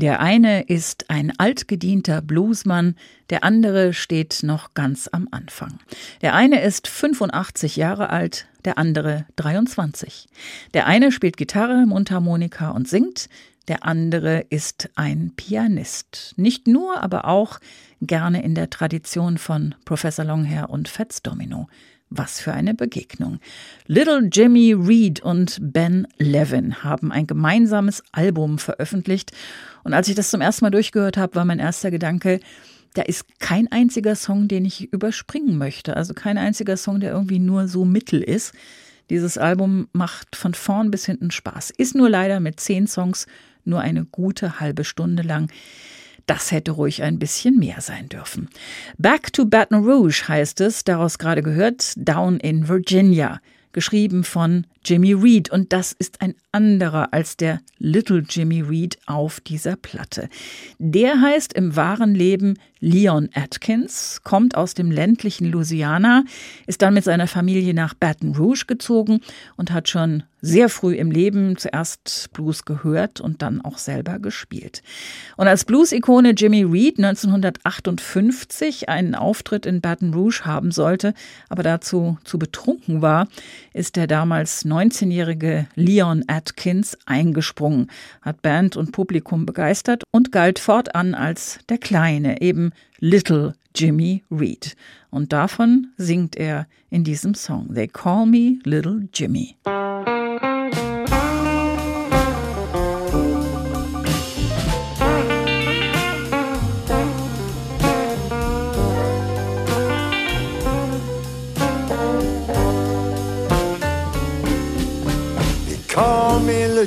Der eine ist ein altgedienter Bluesmann, der andere steht noch ganz am Anfang. Der eine ist 85 Jahre alt, der andere 23. Der eine spielt Gitarre, Mundharmonika und singt, der andere ist ein Pianist. Nicht nur, aber auch gerne in der Tradition von Professor Longhair und Fats Domino. Was für eine Begegnung. Little Jimmy Reed und Ben Levin haben ein gemeinsames Album veröffentlicht. Und als ich das zum ersten Mal durchgehört habe, war mein erster Gedanke, da ist kein einziger Song, den ich überspringen möchte. Also kein einziger Song, der irgendwie nur so mittel ist. Dieses Album macht von vorn bis hinten Spaß. Ist nur leider mit zehn Songs nur eine gute halbe Stunde lang. Das hätte ruhig ein bisschen mehr sein dürfen. Back to Baton Rouge heißt es, daraus gerade gehört, Down in Virginia, geschrieben von Jimmy Reed. Und das ist ein anderer als der Little Jimmy Reed auf dieser Platte. Der heißt im wahren Leben Leon Atkins, kommt aus dem ländlichen Louisiana, ist dann mit seiner Familie nach Baton Rouge gezogen und hat schon sehr früh im Leben zuerst Blues gehört und dann auch selber gespielt. Und als Blues-Ikone Jimmy Reed 1958 einen Auftritt in Baton Rouge haben sollte, aber dazu zu betrunken war, ist der damals 19-jährige Leon Atkins eingesprungen, hat Band und Publikum begeistert und galt fortan als der Kleine, eben Little Jimmy Reed. Und davon singt er in diesem Song. They call me Little Jimmy.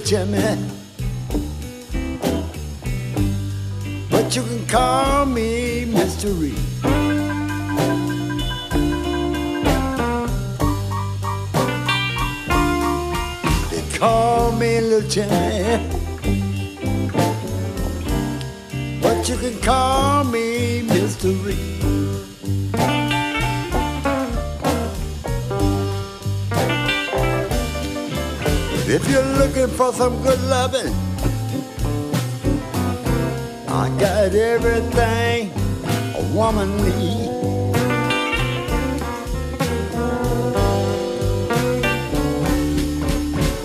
Jimmy. But you can call me Mystery. For some good loving, I got everything a woman needs.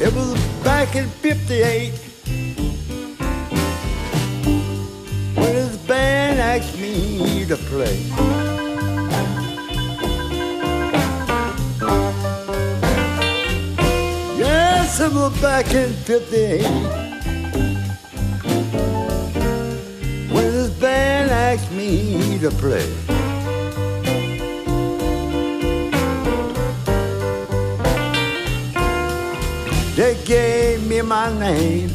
It was back in 58 when his band asked me to play. It back in 58 when this band asked me to play. They gave me my name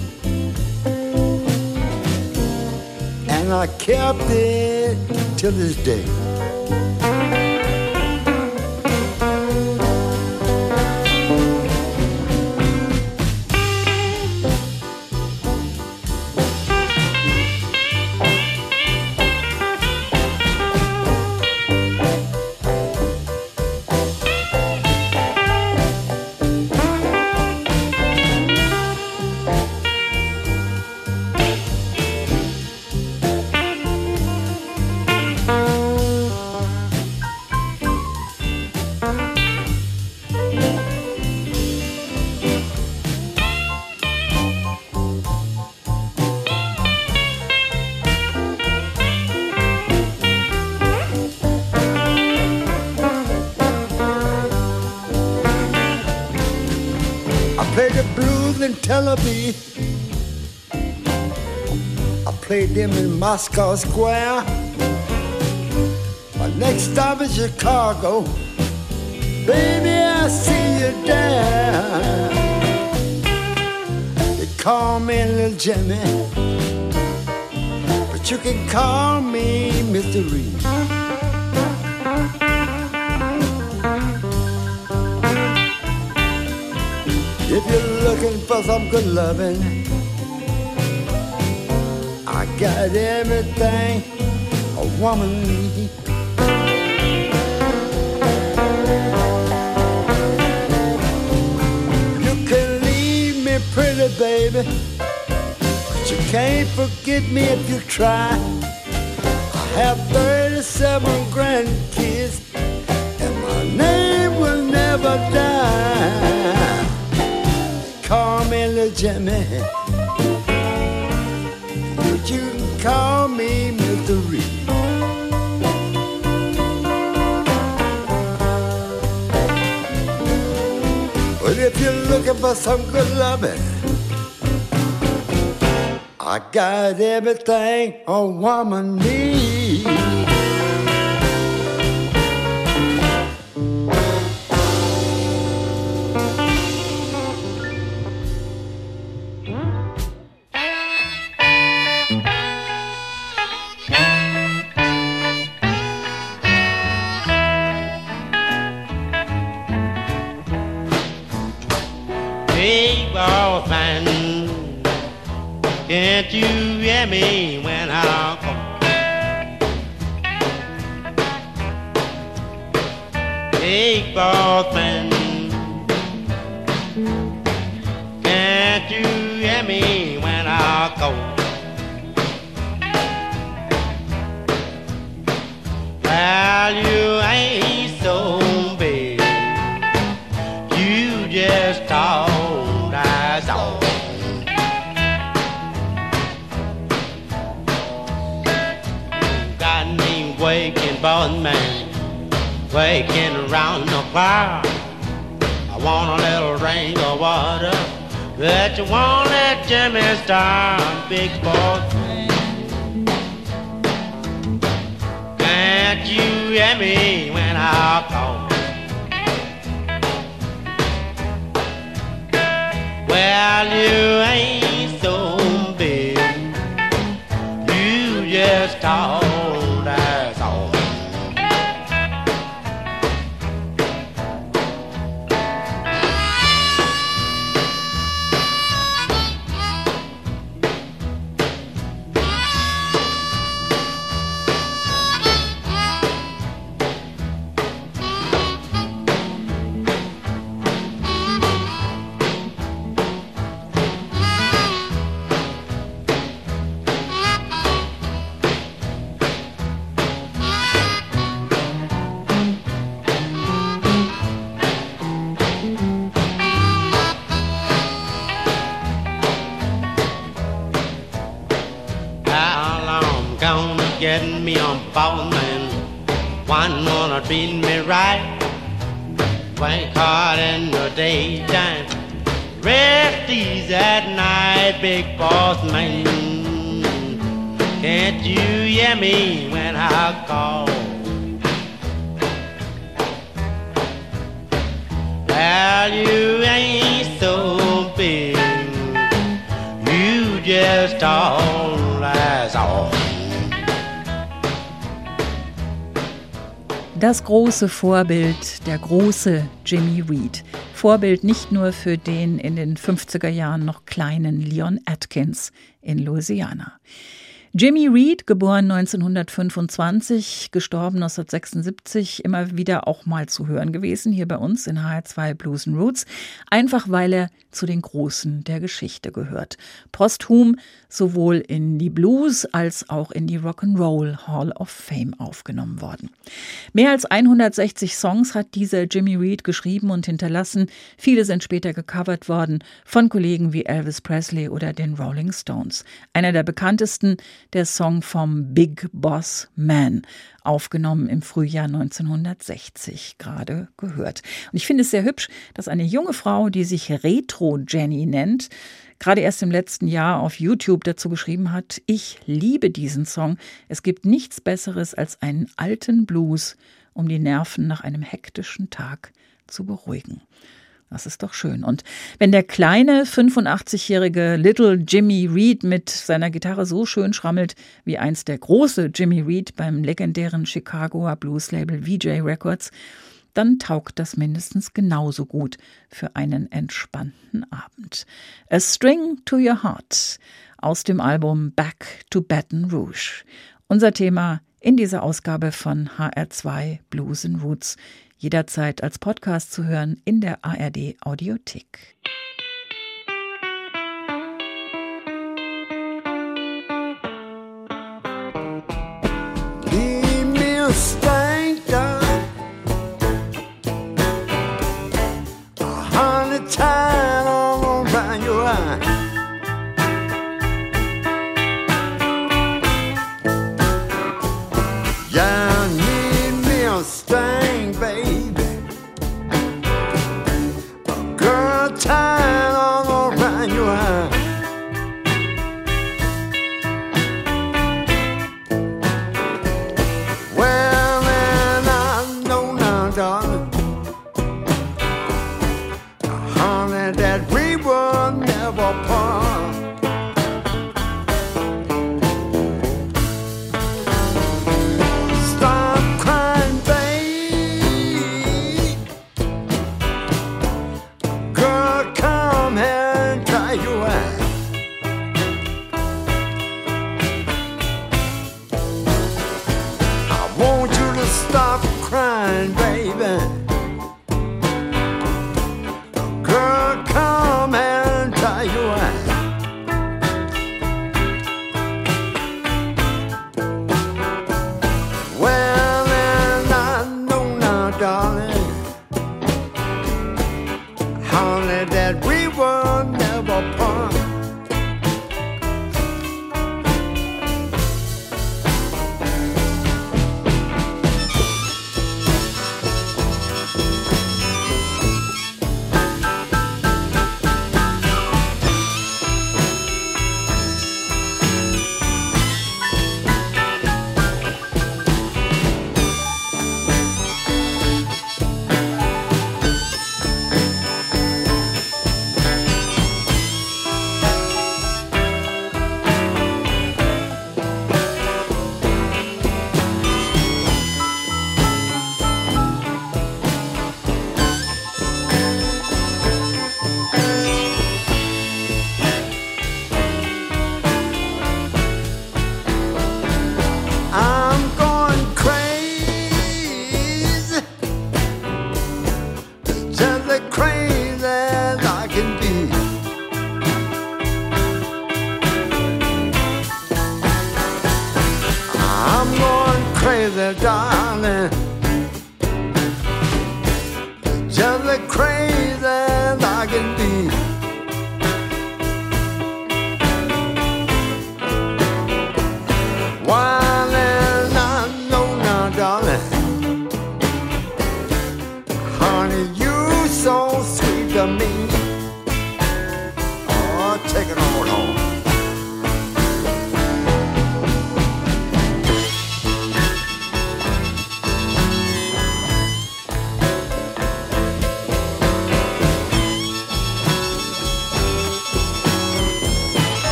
and I kept it till this day. Aviv. I played them in Moscow Square. My next stop is Chicago. Baby, I see you there. They call me Little Jimmy, but you can call me Mr. Reed. If you're looking for some good loving, I got everything a woman needs. You can leave me pretty, baby, but you can't forget me if you try. I have 37 grandkids, and my name will never die me Little Jimmy. But you can call me. Reed. But if you're looking for some good loving, I got everything a woman needs. Waking around the clock. I want a little drink of water, but you won't let Jimmy start, big boss. Can't you hear me when I call? Well, you ain't so big. You just told me on falling man. One wanna treat me right. Work hard in the daytime. Rest easy at night, big boss man. Can't you hear me when I call? Well, you ain't so big. You just all Das große Vorbild, der große Jimmy Reed. Vorbild nicht nur für den in den 50er Jahren noch kleinen Leon Atkins in Louisiana. Jimmy Reed, geboren 1925, gestorben 1976, immer wieder auch mal zu hören gewesen hier bei uns in HR2 Blues and Roots, einfach weil er zu den Großen der Geschichte gehört. Posthum sowohl in die Blues als auch in die Rock'n'Roll Hall of Fame aufgenommen worden. Mehr als 160 Songs hat dieser Jimmy Reed geschrieben und hinterlassen. Viele sind später gecovert worden von Kollegen wie Elvis Presley oder den Rolling Stones. Einer der bekanntesten, der Song vom Big Boss Man, aufgenommen im Frühjahr 1960, gerade gehört. Und ich finde es sehr hübsch, dass eine junge Frau, die sich Retro Jenny nennt, gerade erst im letzten Jahr auf YouTube dazu geschrieben hat, ich liebe diesen Song. Es gibt nichts Besseres als einen alten Blues, um die Nerven nach einem hektischen Tag zu beruhigen. Das ist doch schön. Und wenn der kleine 85-jährige Little Jimmy Reed mit seiner Gitarre so schön schrammelt wie einst der große Jimmy Reed beim legendären Chicagoer Blues-Label VJ Records, dann taugt das mindestens genauso gut für einen entspannten Abend. A String to Your Heart aus dem Album Back to Baton Rouge. Unser Thema in dieser Ausgabe von HR2 Blues and Roots jederzeit als Podcast zu hören in der ARD Audiothek.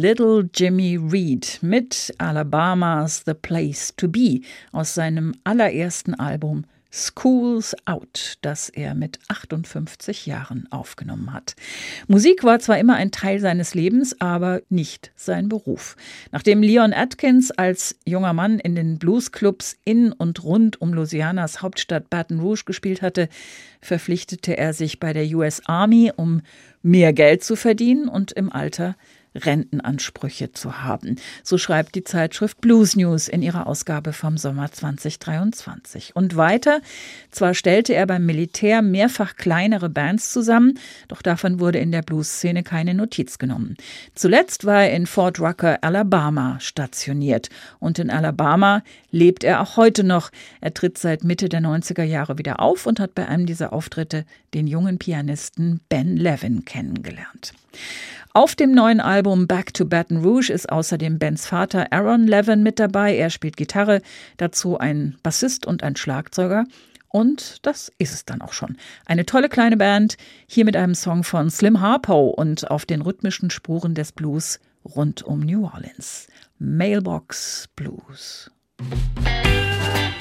Little Jimmy Reed mit Alabamas The Place to Be aus seinem allerersten Album Schools Out, das er mit 58 Jahren aufgenommen hat. Musik war zwar immer ein Teil seines Lebens, aber nicht sein Beruf. Nachdem Leon Atkins als junger Mann in den Bluesclubs in und rund um Louisianas Hauptstadt Baton Rouge gespielt hatte, verpflichtete er sich bei der US Army, um mehr Geld zu verdienen und im Alter Rentenansprüche zu haben. So schreibt die Zeitschrift Blues News in ihrer Ausgabe vom Sommer 2023. Und weiter, zwar stellte er beim Militär mehrfach kleinere Bands zusammen, doch davon wurde in der Blues-Szene keine Notiz genommen. Zuletzt war er in Fort Rucker, Alabama stationiert. Und in Alabama lebt er auch heute noch. Er tritt seit Mitte der 90er Jahre wieder auf und hat bei einem dieser Auftritte den jungen Pianisten Ben Levin kennengelernt. Auf dem neuen Album Back to Baton Rouge ist außerdem Bens Vater Aaron Levin mit dabei. Er spielt Gitarre, dazu ein Bassist und ein Schlagzeuger. Und das ist es dann auch schon. Eine tolle kleine Band, hier mit einem Song von Slim Harpo und auf den rhythmischen Spuren des Blues rund um New Orleans. Mailbox Blues. Seven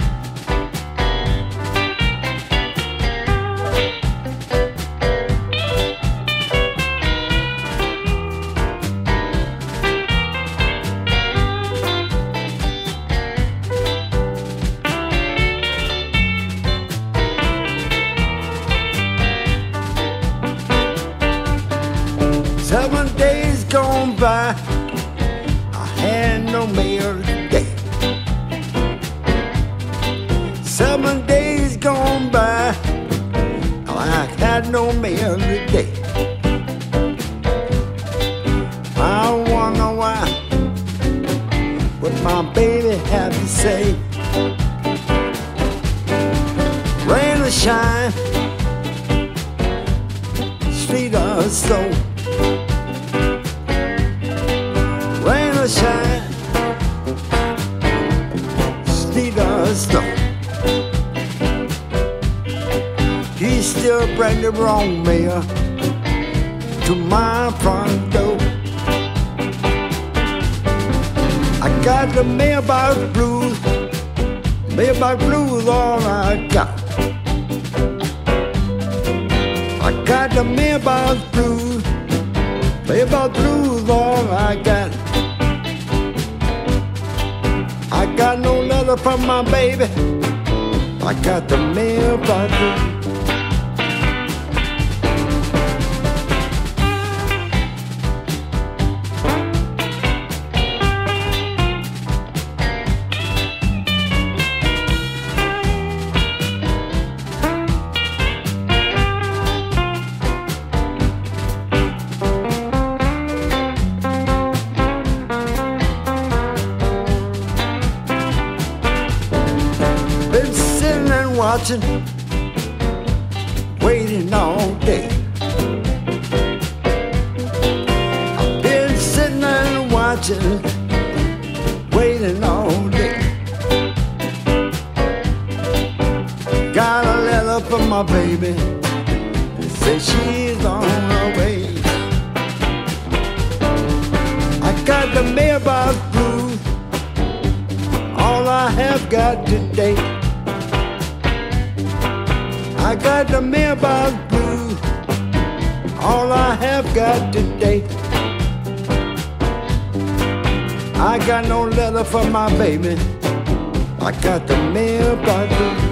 by, I had no mail from my baby. I got the mailbox blues. Baby, say she's on her way. I got the mailbox blues all I have got today. I got the mailbox blues, all I have got today. I got no letter from my baby, I got the mailbox blues.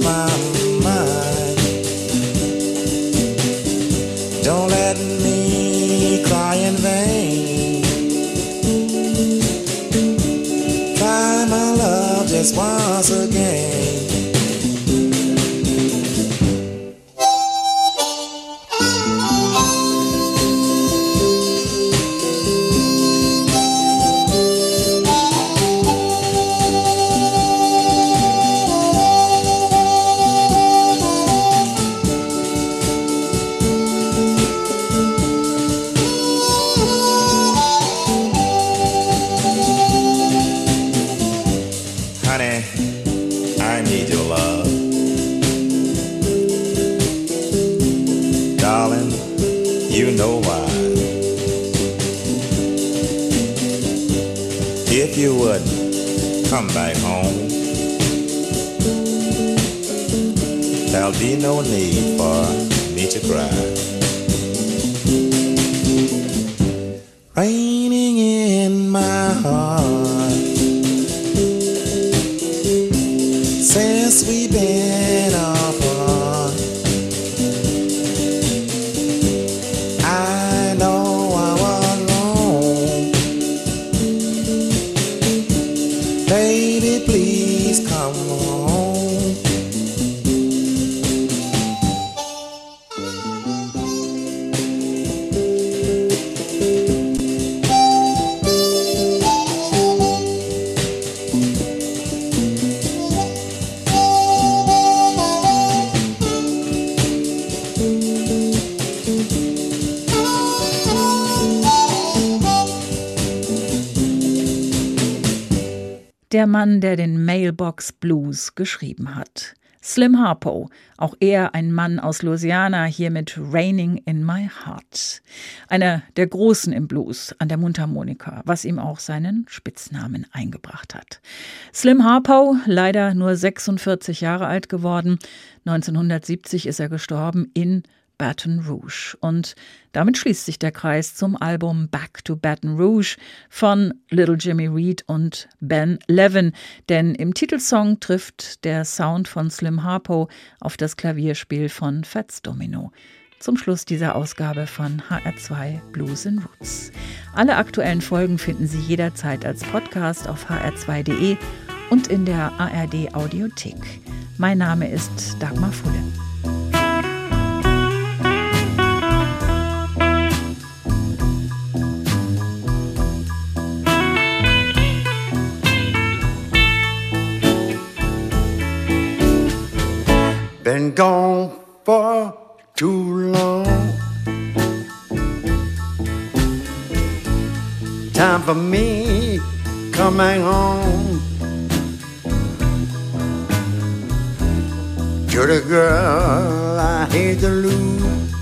smile. If you would come back home, there'll be no need for me to cry. Der Mann, der den Mailbox Blues geschrieben hat. Slim Harpo, auch er ein Mann aus Louisiana, hier mit Raining in My Heart. Einer der Großen im Blues an der Mundharmonika, was ihm auch seinen Spitznamen eingebracht hat. Slim Harpo, leider nur 46 Jahre alt geworden. 1970 ist er gestorben in Baton Rouge. Und damit schließt sich der Kreis zum Album Back to Baton Rouge von Little Jimmy Reed und Ben Levin. Denn im Titelsong trifft der Sound von Slim Harpo auf das Klavierspiel von Fats Domino. Zum Schluss dieser Ausgabe von HR2 Blues and Roots. Alle aktuellen Folgen finden Sie jederzeit als Podcast auf hr2.de und in der ARD Audiothek. Mein Name ist Dagmar Fulle. Too long. Time for me coming home to the girl I hate to lose.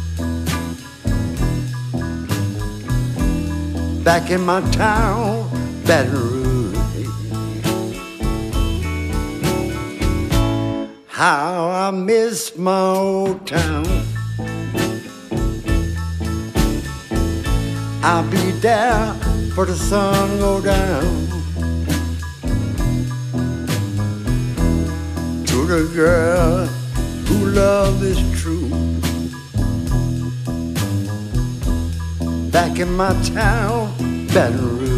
Back in my town, Baton. How I miss my old town. I'll be there for the sun go down. To the girl who love is true. Back in my town, Baton Rouge.